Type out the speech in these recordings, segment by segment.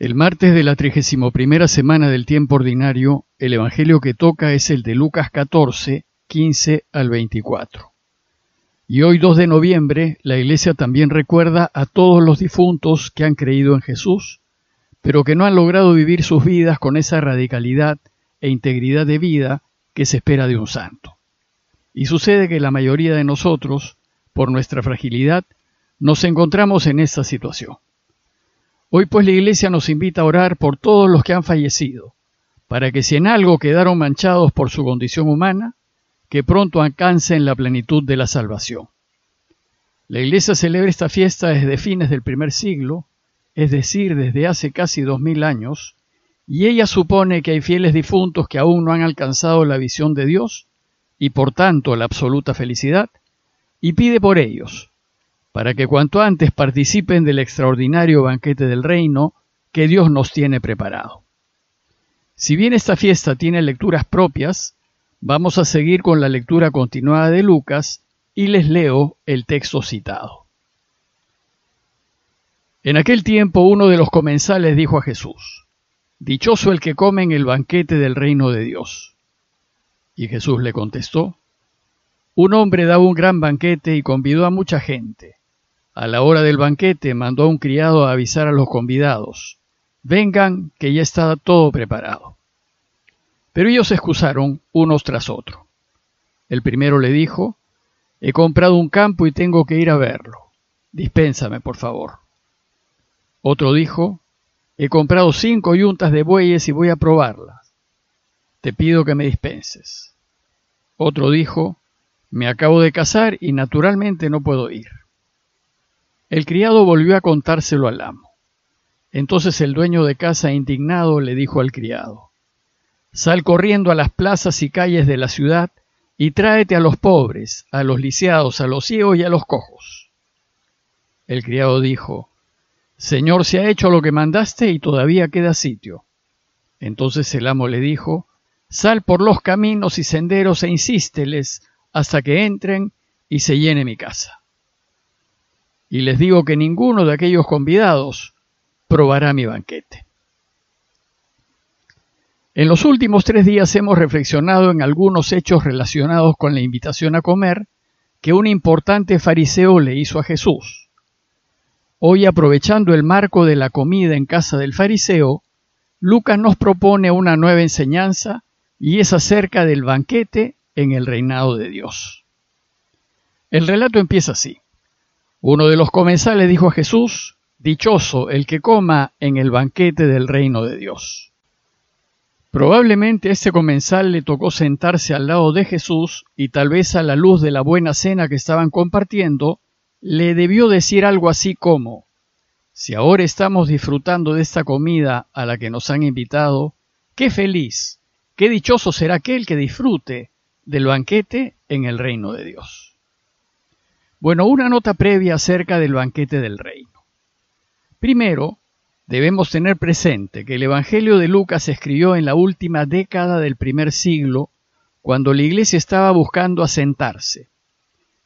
El martes de la 31 semana del tiempo ordinario, el Evangelio que toca es el de Lucas 14, 15 al 24. Y hoy 2 de noviembre, la Iglesia también recuerda a todos los difuntos que han creído en Jesús, pero que no han logrado vivir sus vidas con esa radicalidad e integridad de vida que se espera de un santo. Y sucede que la mayoría de nosotros, por nuestra fragilidad, nos encontramos en esta situación. Hoy pues la Iglesia nos invita a orar por todos los que han fallecido, para que si en algo quedaron manchados por su condición humana, que pronto alcancen la plenitud de la salvación. La Iglesia celebra esta fiesta desde fines del primer siglo, es decir, desde hace casi dos mil años, y ella supone que hay fieles difuntos que aún no han alcanzado la visión de Dios y por tanto la absoluta felicidad, y pide por ellos, para que cuanto antes participen del extraordinario banquete del reino que Dios nos tiene preparado. Si bien esta fiesta tiene lecturas propias, vamos a seguir con la lectura continuada de Lucas y les leo el texto citado. En aquel tiempo uno de los comensales dijo a Jesús, Dichoso el que come en el banquete del reino de Dios. Y Jesús le contestó, Un hombre daba un gran banquete y convidó a mucha gente. A la hora del banquete mandó a un criado a avisar a los convidados, vengan, que ya está todo preparado. Pero ellos se excusaron unos tras otro. El primero le dijo, he comprado un campo y tengo que ir a verlo. Dispénsame, por favor. Otro dijo, he comprado cinco yuntas de bueyes y voy a probarlas. Te pido que me dispenses. Otro dijo, me acabo de casar y naturalmente no puedo ir. El criado volvió a contárselo al amo. Entonces el dueño de casa, indignado, le dijo al criado, Sal corriendo a las plazas y calles de la ciudad y tráete a los pobres, a los lisiados, a los ciegos y a los cojos. El criado dijo, Señor, se ha hecho lo que mandaste y todavía queda sitio. Entonces el amo le dijo, Sal por los caminos y senderos e insísteles hasta que entren y se llene mi casa y les digo que ninguno de aquellos convidados probará mi banquete. En los últimos tres días hemos reflexionado en algunos hechos relacionados con la invitación a comer que un importante fariseo le hizo a Jesús. Hoy, aprovechando el marco de la comida en casa del fariseo, Lucas nos propone una nueva enseñanza y es acerca del banquete en el reinado de Dios. El relato empieza así. Uno de los comensales dijo a Jesús, Dichoso el que coma en el banquete del reino de Dios. Probablemente este comensal le tocó sentarse al lado de Jesús y tal vez a la luz de la buena cena que estaban compartiendo, le debió decir algo así como, si ahora estamos disfrutando de esta comida a la que nos han invitado, qué feliz, qué dichoso será aquel que disfrute del banquete en el reino de Dios. Bueno, una nota previa acerca del banquete del reino. Primero, debemos tener presente que el Evangelio de Lucas se escribió en la última década del primer siglo, cuando la iglesia estaba buscando asentarse.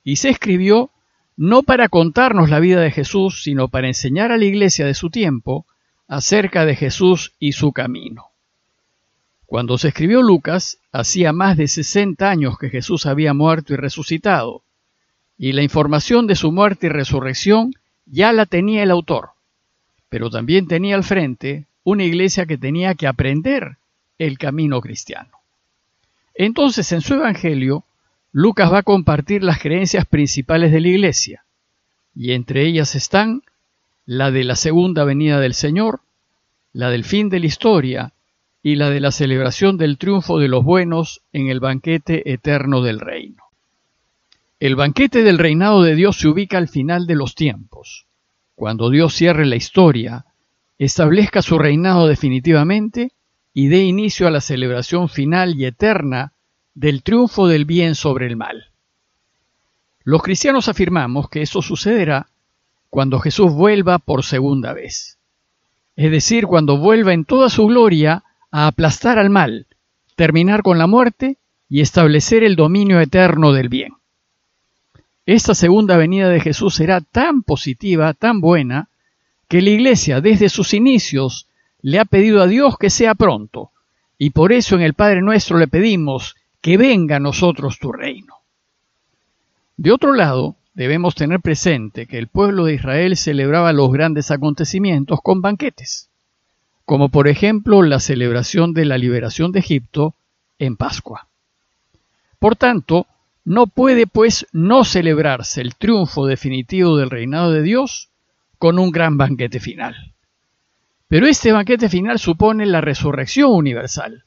Y se escribió no para contarnos la vida de Jesús, sino para enseñar a la iglesia de su tiempo acerca de Jesús y su camino. Cuando se escribió Lucas, hacía más de 60 años que Jesús había muerto y resucitado, y la información de su muerte y resurrección ya la tenía el autor, pero también tenía al frente una iglesia que tenía que aprender el camino cristiano. Entonces, en su Evangelio, Lucas va a compartir las creencias principales de la iglesia, y entre ellas están la de la segunda venida del Señor, la del fin de la historia y la de la celebración del triunfo de los buenos en el banquete eterno del reino. El banquete del reinado de Dios se ubica al final de los tiempos, cuando Dios cierre la historia, establezca su reinado definitivamente y dé inicio a la celebración final y eterna del triunfo del bien sobre el mal. Los cristianos afirmamos que eso sucederá cuando Jesús vuelva por segunda vez, es decir, cuando vuelva en toda su gloria a aplastar al mal, terminar con la muerte y establecer el dominio eterno del bien. Esta segunda venida de Jesús será tan positiva, tan buena, que la Iglesia desde sus inicios le ha pedido a Dios que sea pronto, y por eso en el Padre nuestro le pedimos que venga a nosotros tu reino. De otro lado, debemos tener presente que el pueblo de Israel celebraba los grandes acontecimientos con banquetes, como por ejemplo la celebración de la liberación de Egipto en Pascua. Por tanto, no puede pues no celebrarse el triunfo definitivo del reinado de Dios con un gran banquete final. Pero este banquete final supone la resurrección universal.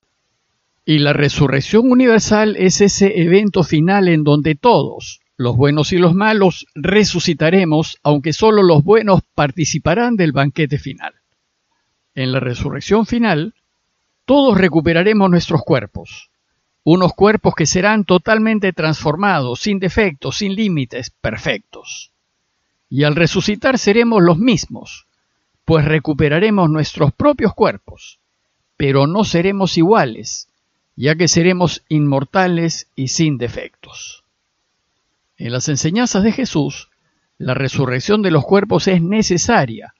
Y la resurrección universal es ese evento final en donde todos, los buenos y los malos, resucitaremos, aunque solo los buenos participarán del banquete final. En la resurrección final, todos recuperaremos nuestros cuerpos, unos cuerpos que serán totalmente transformados, sin defectos, sin límites, perfectos. Y al resucitar seremos los mismos, pues recuperaremos nuestros propios cuerpos, pero no seremos iguales, ya que seremos inmortales y sin defectos. En las enseñanzas de Jesús, la resurrección de los cuerpos es necesaria,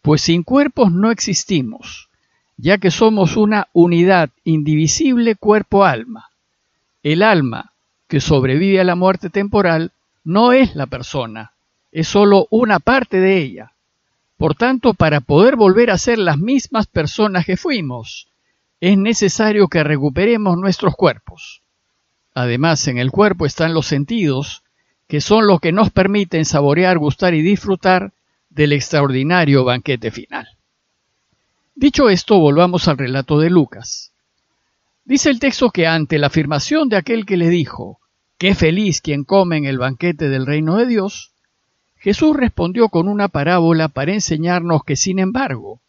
pues sin cuerpos no existimos, ya que somos una unidad indivisible cuerpo-alma. El alma, que sobrevive a la muerte temporal, no es la persona, es sólo una parte de ella, por tanto, para poder volver a ser las mismas personas que fuimos, es necesario que recuperemos nuestros cuerpos. Además, en el cuerpo están los sentidos, que son los que nos permiten saborear, gustar y disfrutar del extraordinario banquete final. Dicho esto, volvamos al relato de Lucas. Dice el texto que ante la afirmación de aquel que le dijo, qué feliz quien come en el banquete del reino de Dios, Jesús respondió con una parábola para enseñarnos que, sin embargo,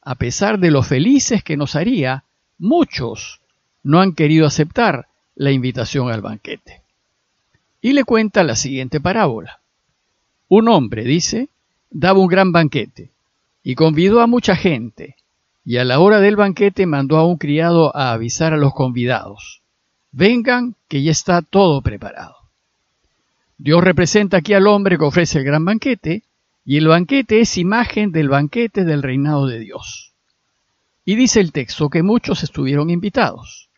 a pesar de lo felices que nos haría, muchos no han querido aceptar la invitación al banquete. Y le cuenta la siguiente parábola. Un hombre, dice, daba un gran banquete y convidó a mucha gente, y a la hora del banquete mandó a un criado a avisar a los convidados, vengan que ya está todo preparado. Dios representa aquí al hombre que ofrece el gran banquete, y el banquete es imagen del banquete del reinado de Dios. Y dice el texto que muchos estuvieron invitados.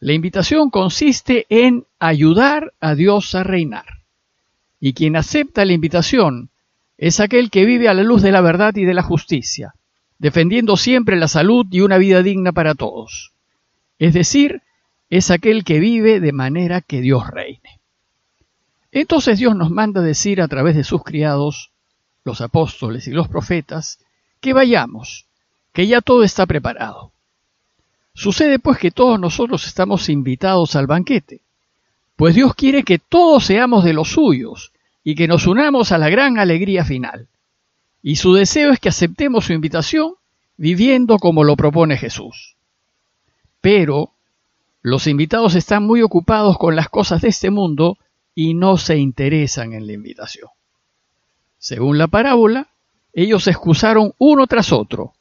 La invitación consiste en ayudar a Dios a reinar. Y quien acepta la invitación es aquel que vive a la luz de la verdad y de la justicia, defendiendo siempre la salud y una vida digna para todos. Es decir, es aquel que vive de manera que Dios reine. Entonces Dios nos manda decir a través de sus criados, los apóstoles y los profetas, que vayamos, que ya todo está preparado. Sucede pues que todos nosotros estamos invitados al banquete, pues Dios quiere que todos seamos de los suyos y que nos unamos a la gran alegría final. Y su deseo es que aceptemos su invitación viviendo como lo propone Jesús. Pero los invitados están muy ocupados con las cosas de este mundo y no se interesan en la invitación. Según la parábola, ellos se excusaron uno tras otro.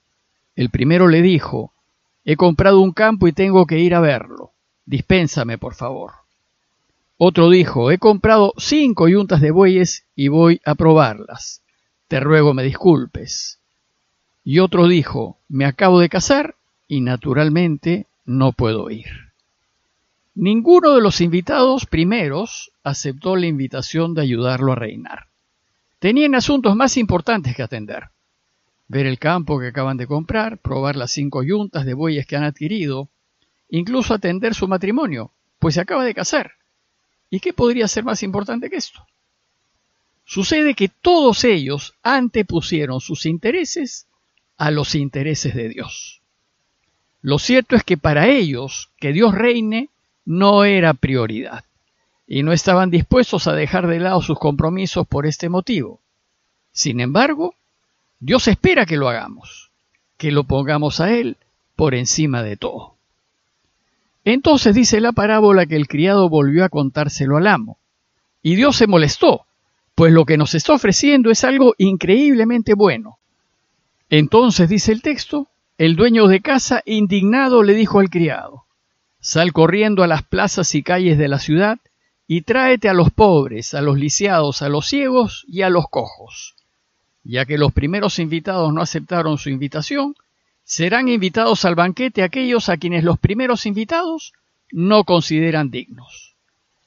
El primero le dijo, he comprado un campo y tengo que ir a verlo. Dispénsame, por favor. Otro dijo, he comprado cinco yuntas de bueyes y voy a probarlas. Te ruego me disculpes. Y otro dijo, me acabo de casar y naturalmente no puedo ir. Ninguno de los invitados primeros aceptó la invitación de ayudarlo a reinar. Tenían asuntos más importantes que atender. Ver el campo que acaban de comprar, probar las cinco yuntas de bueyes que han adquirido, incluso atender su matrimonio, pues se acaba de casar. ¿Y qué podría ser más importante que esto? Sucede que todos ellos antepusieron sus intereses a los intereses de Dios. Lo cierto es que para ellos que Dios reine no era prioridad y no estaban dispuestos a dejar de lado sus compromisos por este motivo. Sin embargo, Dios espera que lo hagamos, que lo pongamos a Él por encima de todo. Entonces dice la parábola que el criado volvió a contárselo al amo, y Dios se molestó, pues lo que nos está ofreciendo es algo increíblemente bueno. Entonces dice el texto, el dueño de casa indignado le dijo al criado, Sal corriendo a las plazas y calles de la ciudad y tráete a los pobres, a los lisiados, a los ciegos y a los cojos. Ya que los primeros invitados no aceptaron su invitación, serán invitados al banquete aquellos a quienes los primeros invitados no consideran dignos.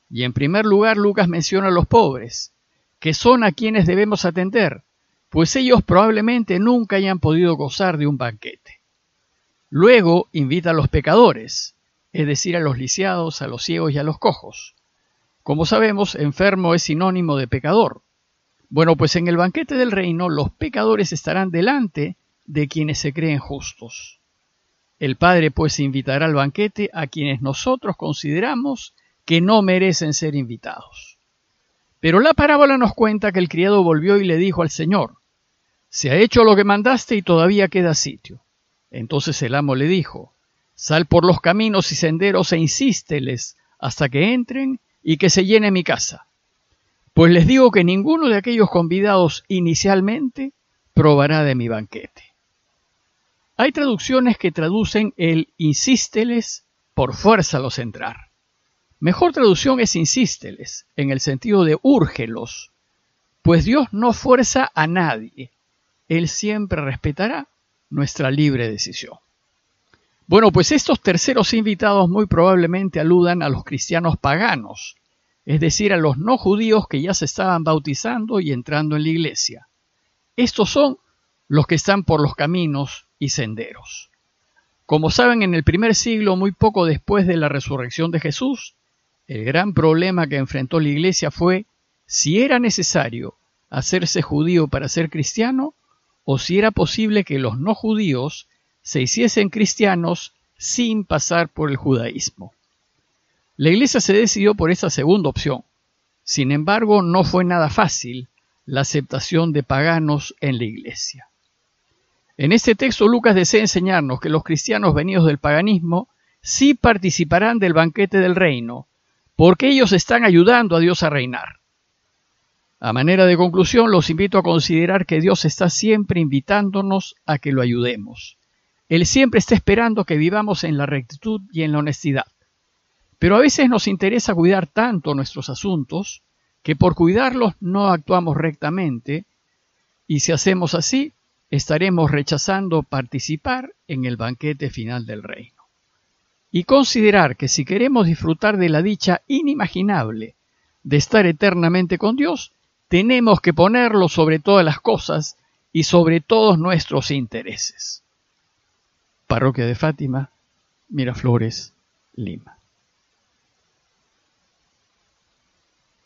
Y en primer lugar Lucas menciona a los pobres, que son a quienes debemos atender, pues ellos probablemente nunca hayan podido gozar de un banquete. Luego invita a los pecadores, es decir, a los lisiados, a los ciegos y a los cojos. Como sabemos, enfermo es sinónimo de pecador. Bueno, pues en el banquete del reino los pecadores estarán delante de quienes se creen justos. El Padre pues invitará al banquete a quienes nosotros consideramos que no merecen ser invitados. Pero la parábola nos cuenta que el criado volvió y le dijo al Señor, Se ha hecho lo que mandaste y todavía queda sitio. Entonces el amo le dijo, Sal por los caminos y senderos e insísteles hasta que entren y que se llene mi casa. Pues les digo que ninguno de aquellos convidados inicialmente probará de mi banquete. Hay traducciones que traducen el insísteles por fuerza los entrar. Mejor traducción es insísteles, en el sentido de úrgelos, pues Dios no fuerza a nadie, Él siempre respetará nuestra libre decisión. Bueno, pues estos terceros invitados muy probablemente aludan a los cristianos paganos, es decir, a los no judíos que ya se estaban bautizando y entrando en la iglesia. Estos son los que están por los caminos y senderos. Como saben, en el primer siglo, muy poco después de la resurrección de Jesús, el gran problema que enfrentó la iglesia fue si era necesario hacerse judío para ser cristiano o si era posible que los no judíos se hiciesen cristianos sin pasar por el judaísmo. La Iglesia se decidió por esa segunda opción. Sin embargo, no fue nada fácil la aceptación de paganos en la Iglesia. En este texto Lucas desea enseñarnos que los cristianos venidos del paganismo sí participarán del banquete del reino, porque ellos están ayudando a Dios a reinar. A manera de conclusión, los invito a considerar que Dios está siempre invitándonos a que lo ayudemos. Él siempre está esperando que vivamos en la rectitud y en la honestidad. Pero a veces nos interesa cuidar tanto nuestros asuntos que por cuidarlos no actuamos rectamente y si hacemos así, estaremos rechazando participar en el banquete final del reino. Y considerar que si queremos disfrutar de la dicha inimaginable de estar eternamente con Dios, tenemos que ponerlo sobre todas las cosas y sobre todos nuestros intereses. Parroquia de Fátima, Miraflores, Lima.